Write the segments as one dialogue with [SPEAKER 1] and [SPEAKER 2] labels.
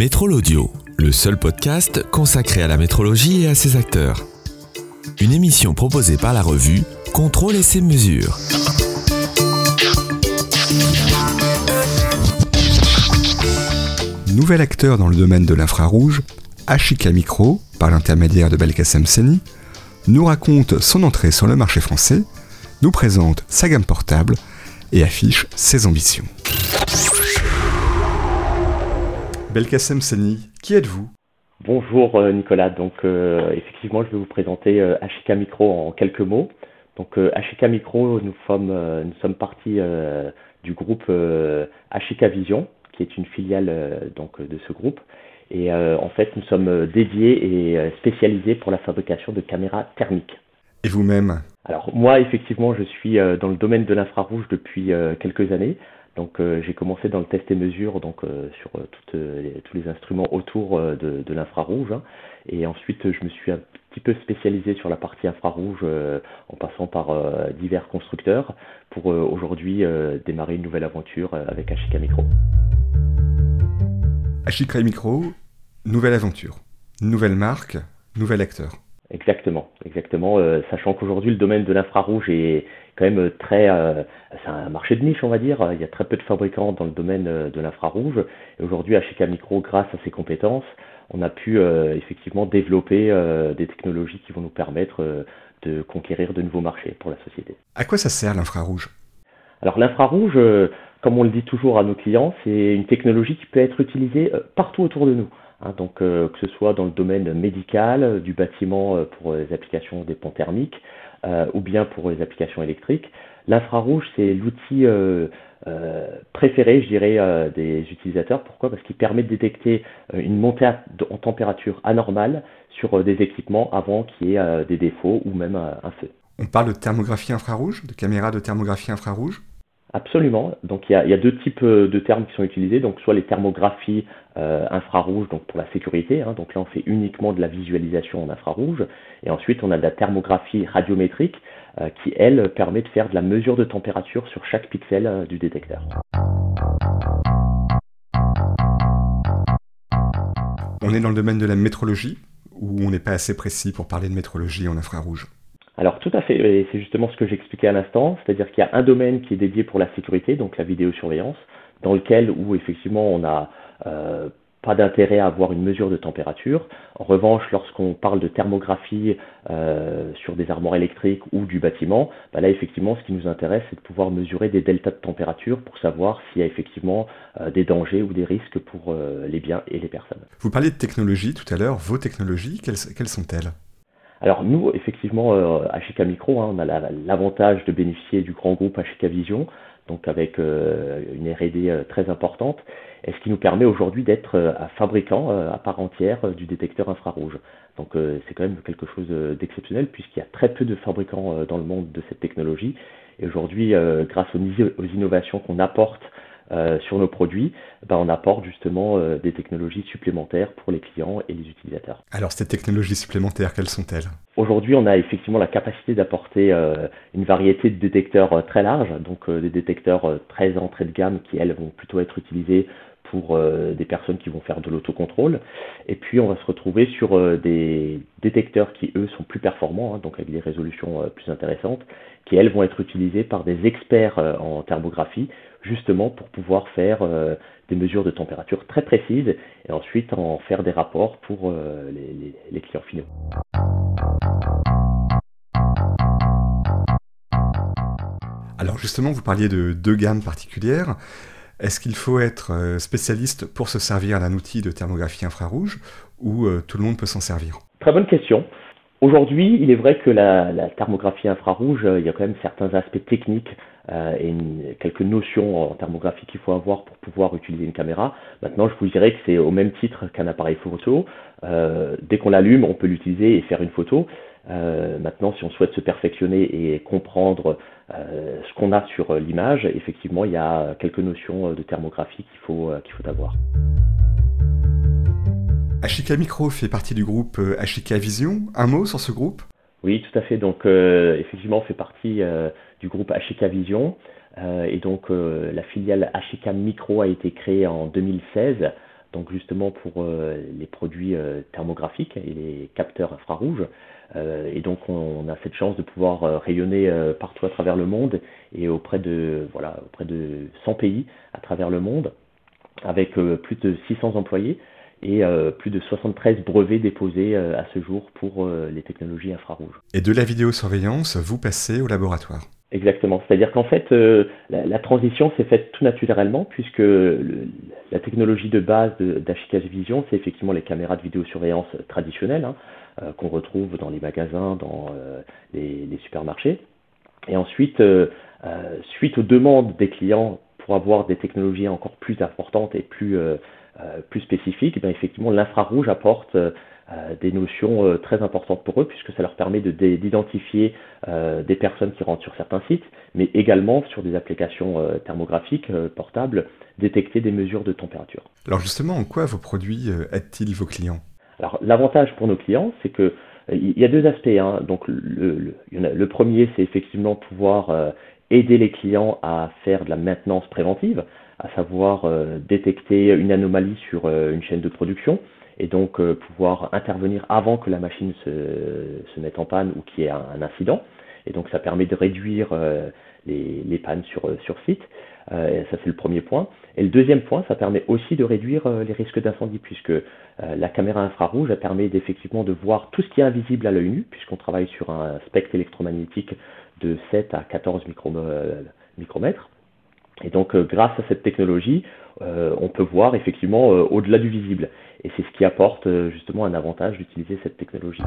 [SPEAKER 1] Métrol Audio, le seul podcast consacré à la métrologie et à ses acteurs. Une émission proposée par la revue Contrôle et ses mesures.
[SPEAKER 2] Nouvel acteur dans le domaine de l'infrarouge, Ashika Micro, par l'intermédiaire de Belkacem Seni, nous raconte son entrée sur le marché français, nous présente sa gamme portable et affiche ses ambitions. Belkacem Seni, qui êtes-vous?
[SPEAKER 3] Bonjour euh, Nicolas, donc euh, effectivement je vais vous présenter euh, Ashika Micro en quelques mots. Donc Ashika Micro, nous sommes, nous sommes partis du groupe Ashika Vision, qui est une filiale donc de ce groupe. Et en fait, nous sommes dédiés et spécialisés pour la fabrication de caméras thermiques.
[SPEAKER 2] Et vous-même?
[SPEAKER 3] Alors moi, effectivement, je suis dans le domaine de l'infrarouge depuis quelques années. Donc euh, j'ai commencé dans le test et mesure donc euh, sur euh, tous les instruments autour de, l'infrarouge hein. et ensuite je me suis un petit peu spécialisé sur la partie infrarouge en passant par divers constructeurs pour aujourd'hui démarrer une nouvelle aventure avec Ashika Micro.
[SPEAKER 2] Ashika Micro, nouvelle aventure, nouvelle marque, nouvel acteur.
[SPEAKER 3] Exactement, exactement. sachant qu'aujourd'hui le domaine de l'infrarouge est quand même très, euh, c'est un marché de niche, on va dire. Il y a très peu de fabricants dans le domaine euh, de l'infrarouge. Et aujourd'hui, Ashika Micro, grâce à ses compétences, on a pu euh, effectivement développer des technologies qui vont nous permettre de conquérir de nouveaux marchés pour la société.
[SPEAKER 2] À quoi ça sert l'infrarouge?
[SPEAKER 3] Alors l'infrarouge, comme on le dit toujours à nos clients, c'est une technologie qui peut être utilisée partout autour de nous. Hein, donc que ce soit dans le domaine médical, du bâtiment pour les applications des ponts thermiques, euh, ou bien pour les applications électriques. L'infrarouge, c'est l'outil euh, euh, préféré, je dirais, des utilisateurs. Pourquoi? Parce qu'il permet de détecter une montée en température anormale sur des équipements avant qu'il y ait des défauts ou même un feu.
[SPEAKER 2] On parle de thermographie infrarouge, de caméra de thermographie infrarouge?
[SPEAKER 3] Absolument. Donc il y, a, deux types euh, de termes qui sont utilisés. Donc soit les thermographies euh, infrarouges, donc pour la sécurité. Hein. donc là on fait uniquement de la visualisation en infrarouge. Et ensuite on a de la thermographie radiométrique euh, qui elle permet de faire de la mesure de température sur chaque pixel du détecteur.
[SPEAKER 2] On est dans le domaine de la métrologie ou on n'est pas assez précis pour parler de métrologie en infrarouge?
[SPEAKER 3] Alors tout à fait, c'est justement ce que j'expliquais à l'instant, c'est-à-dire qu'il y a un domaine qui est dédié pour la sécurité, donc la vidéosurveillance, dans lequel où effectivement on n'a euh, pas d'intérêt à avoir une mesure de température. En revanche, lorsqu'on parle de thermographie euh, sur des armoires électriques ou du bâtiment, bah là effectivement ce qui nous intéresse c'est de pouvoir mesurer des deltas de température pour savoir s'il y a effectivement euh, des dangers ou des risques pour les biens et les personnes.
[SPEAKER 2] Vous parliez de technologie tout à l'heure, vos technologies, quelles sont-elles?
[SPEAKER 3] Alors nous, effectivement, euh, Ashika Micro, hein, on a l'avantage de bénéficier du grand groupe Ashika Vision, donc avec euh, une R&D euh, très importante, et ce qui nous permet aujourd'hui d'être un fabricant à part entière du détecteur infrarouge. Donc c'est quand même quelque chose d'exceptionnel puisqu'il y a très peu de fabricants dans le monde de cette technologie. Et aujourd'hui, grâce aux innovations qu'on apporte euh, sur nos produits, ben, on apporte justement euh, des technologies supplémentaires pour les clients et les utilisateurs.
[SPEAKER 2] Alors ces technologies supplémentaires, quelles sont-elles?
[SPEAKER 3] Aujourd'hui, on a effectivement la capacité d'apporter euh, une variété de détecteurs très large, donc des détecteurs très entrée de gamme qui, elles, vont plutôt être utilisés pour des personnes qui vont faire de l'autocontrôle. Et puis, on va se retrouver sur des détecteurs qui, eux, sont plus performants, hein, donc avec des résolutions plus intéressantes, qui, elles, vont être utilisés par des experts en thermographie justement pour pouvoir faire euh, des mesures de température très précises et ensuite en faire des rapports pour euh, les, clients finaux.
[SPEAKER 2] Alors justement, vous parliez de deux gammes particulières. Est-ce qu'il faut être euh, spécialiste pour se servir d'un outil de thermographie infrarouge ou tout le monde peut s'en servir?
[SPEAKER 3] Très bonne question. Aujourd'hui, il est vrai que la, thermographie infrarouge, il y a quand même certains aspects techniques euh, et quelques notions en thermographie qu'il faut avoir pour pouvoir utiliser une caméra. Maintenant, je vous dirais que c'est au même titre qu'un appareil photo. Euh, dès qu'on l'allume, on peut l'utiliser et faire une photo. Euh, maintenant, si on souhaite se perfectionner et comprendre ce qu'on a sur l'image, effectivement, il y a quelques notions de thermographie qu'il faut, qu'il faut avoir.
[SPEAKER 2] Ashika Micro fait partie du groupe Ashika Vision. Un mot sur ce groupe?
[SPEAKER 3] Oui, tout à fait. Donc, effectivement, on fait partie du groupe Ashika Vision. Euh, et donc euh, la filiale Ashika Micro a été créée en 2016 donc justement pour les produits thermographiques et les capteurs infrarouges. Et donc on, a cette chance de pouvoir rayonner partout à travers le monde et auprès de voilà auprès de 100 pays à travers le monde avec plus de 600 employés et euh, plus de 73 brevets déposés euh, à ce jour pour euh, les technologies infrarouges.
[SPEAKER 2] Et de la vidéosurveillance, vous passez au laboratoire?
[SPEAKER 3] Exactement, c'est-à-dire qu'en fait, la, transition s'est faite tout naturellement puisque la technologie de base d'Ashika's Vision, c'est effectivement les caméras de vidéosurveillance traditionnelles hein, qu'on retrouve dans les magasins, dans les, les, supermarchés. Et ensuite, suite aux demandes des clients pour avoir des technologies encore plus importantes et plus euh, plus spécifique, eh effectivement, l'infrarouge apporte euh, des notions euh, très importantes pour eux, puisque ça leur permet d'identifier des personnes qui rentrent sur certains sites, mais également sur des applications thermographiques portables, détecter des mesures de température.
[SPEAKER 2] Alors justement, en quoi vos produits aident-ils vos clients?
[SPEAKER 3] Alors l'avantage pour nos clients, c'est que il y a deux aspects. Hein. Donc le, premier, c'est effectivement pouvoir aider les clients à faire de la maintenance préventive à savoir euh, détecter une anomalie sur euh, une chaîne de production et donc euh, pouvoir intervenir avant que la machine se, mette en panne ou qu'il y ait un, incident. Et donc ça permet de réduire les, pannes sur site. Euh, ça c'est le premier point. Et le deuxième point, ça permet aussi de réduire les risques d'incendie puisque la caméra infrarouge permet d'effectivement de voir tout ce qui est invisible à l'œil nu puisqu'on travaille sur un spectre électromagnétique de 7 à 14 micromètres. Et donc, euh, grâce à cette technologie, euh, on peut voir effectivement euh, au-delà du visible. Et c'est ce qui apporte justement un avantage d'utiliser cette technologie.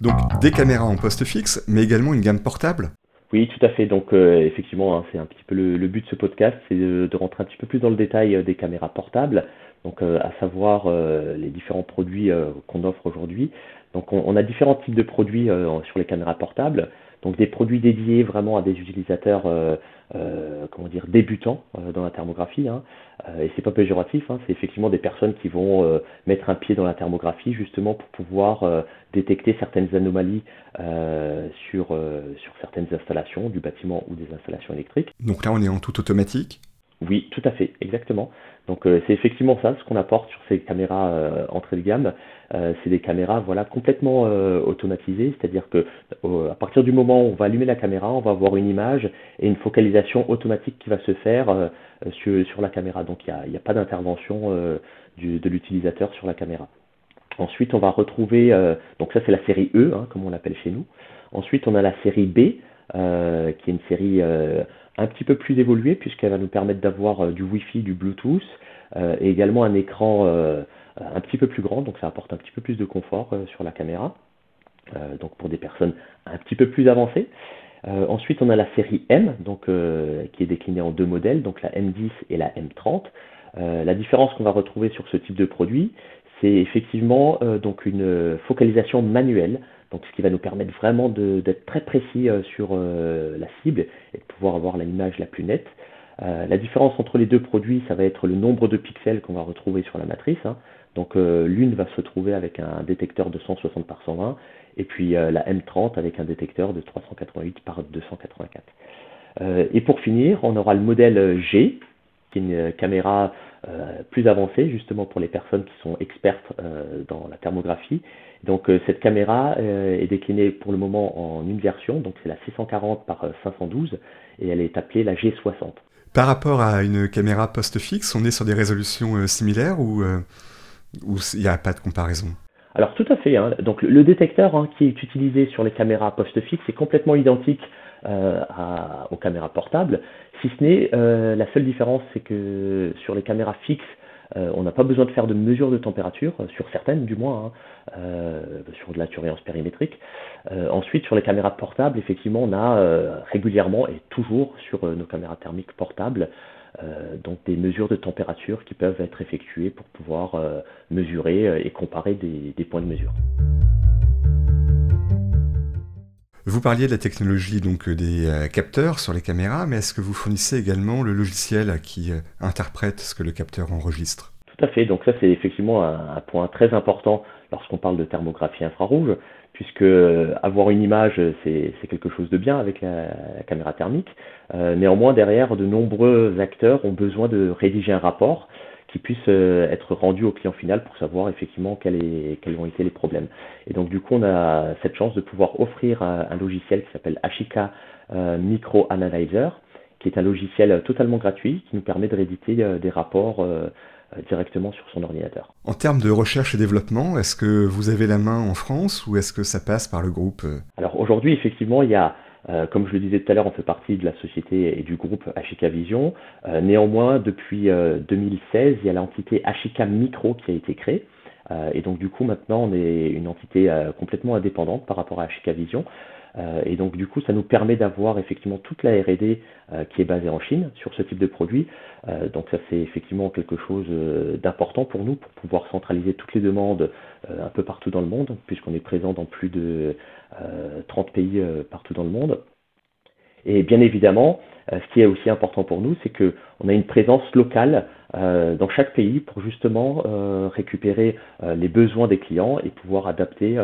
[SPEAKER 2] Donc des caméras en poste fixe, mais également une gamme portable
[SPEAKER 3] Oui, tout à fait. Donc effectivement, hein, c'est un petit peu le, but de ce podcast, c'est de, rentrer un petit peu plus dans le détail des caméras portables, donc à savoir les différents produits qu'on offre aujourd'hui. Donc on, a différents types de produits sur les caméras portables. Donc des produits dédiés vraiment à des utilisateurs euh, euh, comment dire débutants euh, dans la thermographie. Hein. et c'est pas péjoratif, hein, c'est effectivement des personnes qui vont mettre un pied dans la thermographie justement pour pouvoir détecter certaines anomalies sur, sur certaines installations du bâtiment ou des installations électriques.
[SPEAKER 2] Donc là on est en tout automatique
[SPEAKER 3] oui, tout à fait, exactement. Donc euh, c'est effectivement ça ce qu'on apporte sur ces caméras euh, entrée de gamme. Euh, c'est des caméras voilà complètement automatisées, c'est-à-dire que à partir du moment où on va allumer la caméra, on va avoir une image et une focalisation automatique qui va se faire sur, sur, la caméra. Donc il n'y a, a, pas d'intervention de l'utilisateur sur la caméra. Ensuite, on va retrouver, donc ça c'est la série E, hein, comme on l'appelle chez nous. Ensuite, on a la série B, qui est une série un petit peu plus évoluée puisqu'elle va nous permettre d'avoir euh, du Wi-Fi, du Bluetooth euh, et également un écran euh, un petit peu plus grand, donc ça apporte un petit peu plus de confort sur la caméra, donc pour des personnes un petit peu plus avancées. ensuite, on a la série M, donc, qui est déclinée en deux modèles, donc la M10 et la M30. la différence qu'on va retrouver sur ce type de produit, c'est effectivement donc une focalisation manuelle donc, ce qui va nous permettre vraiment d'être très précis euh, sur euh, la cible et de pouvoir avoir l'image la plus nette. Euh, la différence entre les deux produits, ça va être le nombre de pixels qu'on va retrouver sur la matrice. Hein. Donc l'une va se trouver avec un détecteur de 160 par 120 et puis la M30 avec un détecteur de 388 par 284. et pour finir, on aura le modèle G, qui est une caméra plus avancée justement pour les personnes qui sont expertes dans la thermographie donc euh, cette caméra euh, est déclinée pour le moment en une version, donc c'est la 640 par 512 euh, et elle est appelée la G60.
[SPEAKER 2] Par rapport à une caméra poste fixe, on est sur des résolutions similaires ou il n'y a pas de comparaison?
[SPEAKER 3] Alors tout à fait. Hein. Donc le détecteur hein, qui est utilisé sur les caméras poste fixe est complètement identique aux caméras portables, si ce n'est la seule différence c'est que sur les caméras fixes euh, on n'a pas besoin de faire de mesures de température, euh, sur certaines du moins, hein, euh, sur de la surveillance périmétrique. ensuite, sur les caméras portables, effectivement, on a régulièrement et toujours sur nos caméras thermiques portables donc des mesures de température qui peuvent être effectuées pour pouvoir mesurer et comparer des, points de mesure.
[SPEAKER 2] Vous parliez de la technologie donc des capteurs sur les caméras, mais est-ce que vous fournissez également le logiciel qui interprète ce que le capteur enregistre?
[SPEAKER 3] Tout à fait. Donc ça, c'est effectivement un, point très important lorsqu'on parle de thermographie infrarouge, puisque avoir une image, c'est quelque chose de bien avec la, caméra thermique. néanmoins, derrière, de nombreux acteurs ont besoin de rédiger un rapport qui puisse être rendu au client final pour savoir effectivement quels, ont été les problèmes. Et donc du coup, on a cette chance de pouvoir offrir un, logiciel qui s'appelle Ashika Micro Analyzer, qui est un logiciel totalement gratuit qui nous permet de rééditer euh, des rapports euh, euh, directement sur son ordinateur.
[SPEAKER 2] En termes de recherche et développement, est-ce que vous avez la main en France ou est-ce que ça passe par le groupe
[SPEAKER 3] Alors aujourd'hui, effectivement, il y a, comme je le disais tout à l'heure, on fait partie de la société et du groupe Ashika Vision. néanmoins, depuis 2016, il y a l'entité Ashika Micro qui a été créée. et donc du coup, maintenant, on est une entité complètement indépendante par rapport à Ashika Vision. Euh, et donc du coup, ça nous permet d'avoir effectivement toute la R&D euh, qui est basée en Chine sur ce type de produit. Euh, donc ça c'est effectivement quelque chose d'important pour nous pour pouvoir centraliser toutes les demandes un peu partout dans le monde, puisqu'on est présent dans plus de 30 pays partout dans le monde. Et bien évidemment, ce qui est aussi important pour nous, c'est qu'on a une présence locale dans chaque pays pour justement récupérer les besoins des clients et pouvoir adapter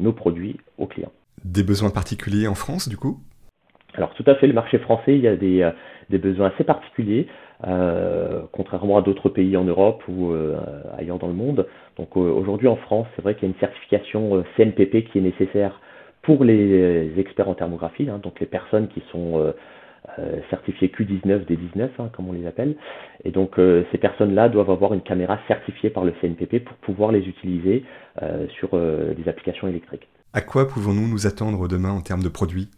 [SPEAKER 3] nos produits aux clients.
[SPEAKER 2] Des besoins particuliers en France, du coup?
[SPEAKER 3] Alors tout à fait, le marché français, il y a des, euh, besoins assez particuliers, euh, contrairement à d'autres pays en Europe ou euh, ailleurs dans le monde. Donc aujourd'hui en France, c'est vrai qu'il y a une certification CNPP qui est nécessaire pour les experts en thermographie, hein, donc les personnes qui sont certifiées Q19 des 19, hein, comme on les appelle. Et donc ces personnes-là doivent avoir une caméra certifiée par le CNPP pour pouvoir les utiliser sur des applications électriques.
[SPEAKER 2] À quoi pouvons-nous nous attendre demain en termes de produits?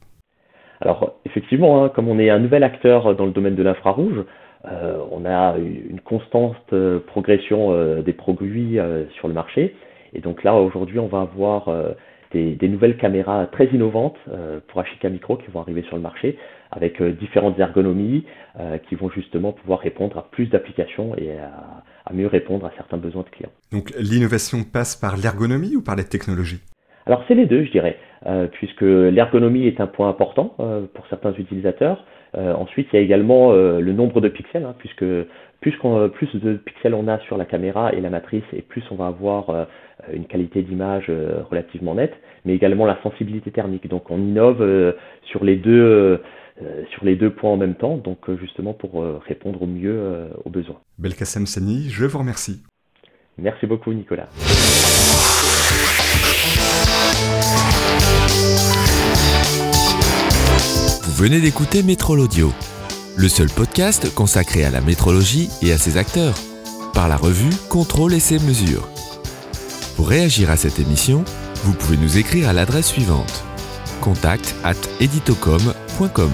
[SPEAKER 3] Alors effectivement, hein, comme on est un nouvel acteur dans le domaine de l'infrarouge, euh, on a une constante euh, progression euh, des produits sur le marché. Et donc là, aujourd'hui, on va avoir des, nouvelles caméras très innovantes pour Ashika Micro qui vont arriver sur le marché avec différentes ergonomies qui vont justement pouvoir répondre à plus d'applications et à mieux répondre à certains besoins de clients.
[SPEAKER 2] Donc l'innovation passe par l'ergonomie ou par les technologies
[SPEAKER 3] alors c'est les deux, je dirais, euh, puisque l'ergonomie est un point important euh, pour certains utilisateurs. Euh, ensuite, il y a également le nombre de pixels, hein, puisque plus, plus, de pixels on a sur la caméra et la matrice, et plus on va avoir une qualité d'image relativement nette, mais également la sensibilité thermique. Donc on innove sur les deux sur les deux points en même temps, donc justement pour répondre au mieux aux besoins.
[SPEAKER 2] Belkacem Seni, je vous remercie.
[SPEAKER 3] Merci beaucoup Nicolas.
[SPEAKER 1] Vous venez d'écouter Métrol Audio, le seul podcast consacré à la métrologie et à ses acteurs, par la revue Contrôle et ses mesures. Pour réagir à cette émission, vous pouvez nous écrire à l'adresse suivante contact at editocom.com.